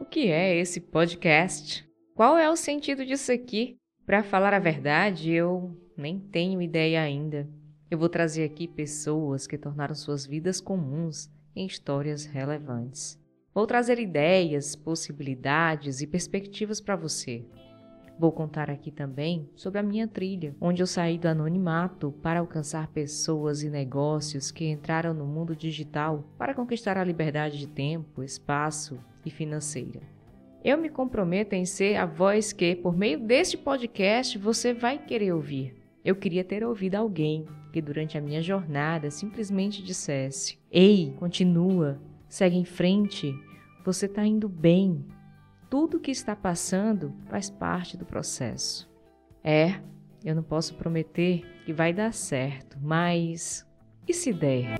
O que é esse podcast? Qual é o sentido disso aqui? Para falar a verdade, eu nem tenho ideia ainda. Eu vou trazer aqui pessoas que tornaram suas vidas comuns em histórias relevantes. Vou trazer ideias, possibilidades e perspectivas para você. Vou contar aqui também sobre a minha trilha, onde eu saí do anonimato para alcançar pessoas e negócios que entraram no mundo digital para conquistar a liberdade de tempo, espaço e financeira. Eu me comprometo em ser a voz que, por meio deste podcast, você vai querer ouvir. Eu queria ter ouvido alguém que, durante a minha jornada, simplesmente dissesse: Ei, continua, segue em frente, você está indo bem, tudo que está passando faz parte do processo. É, eu não posso prometer que vai dar certo, mas e se der?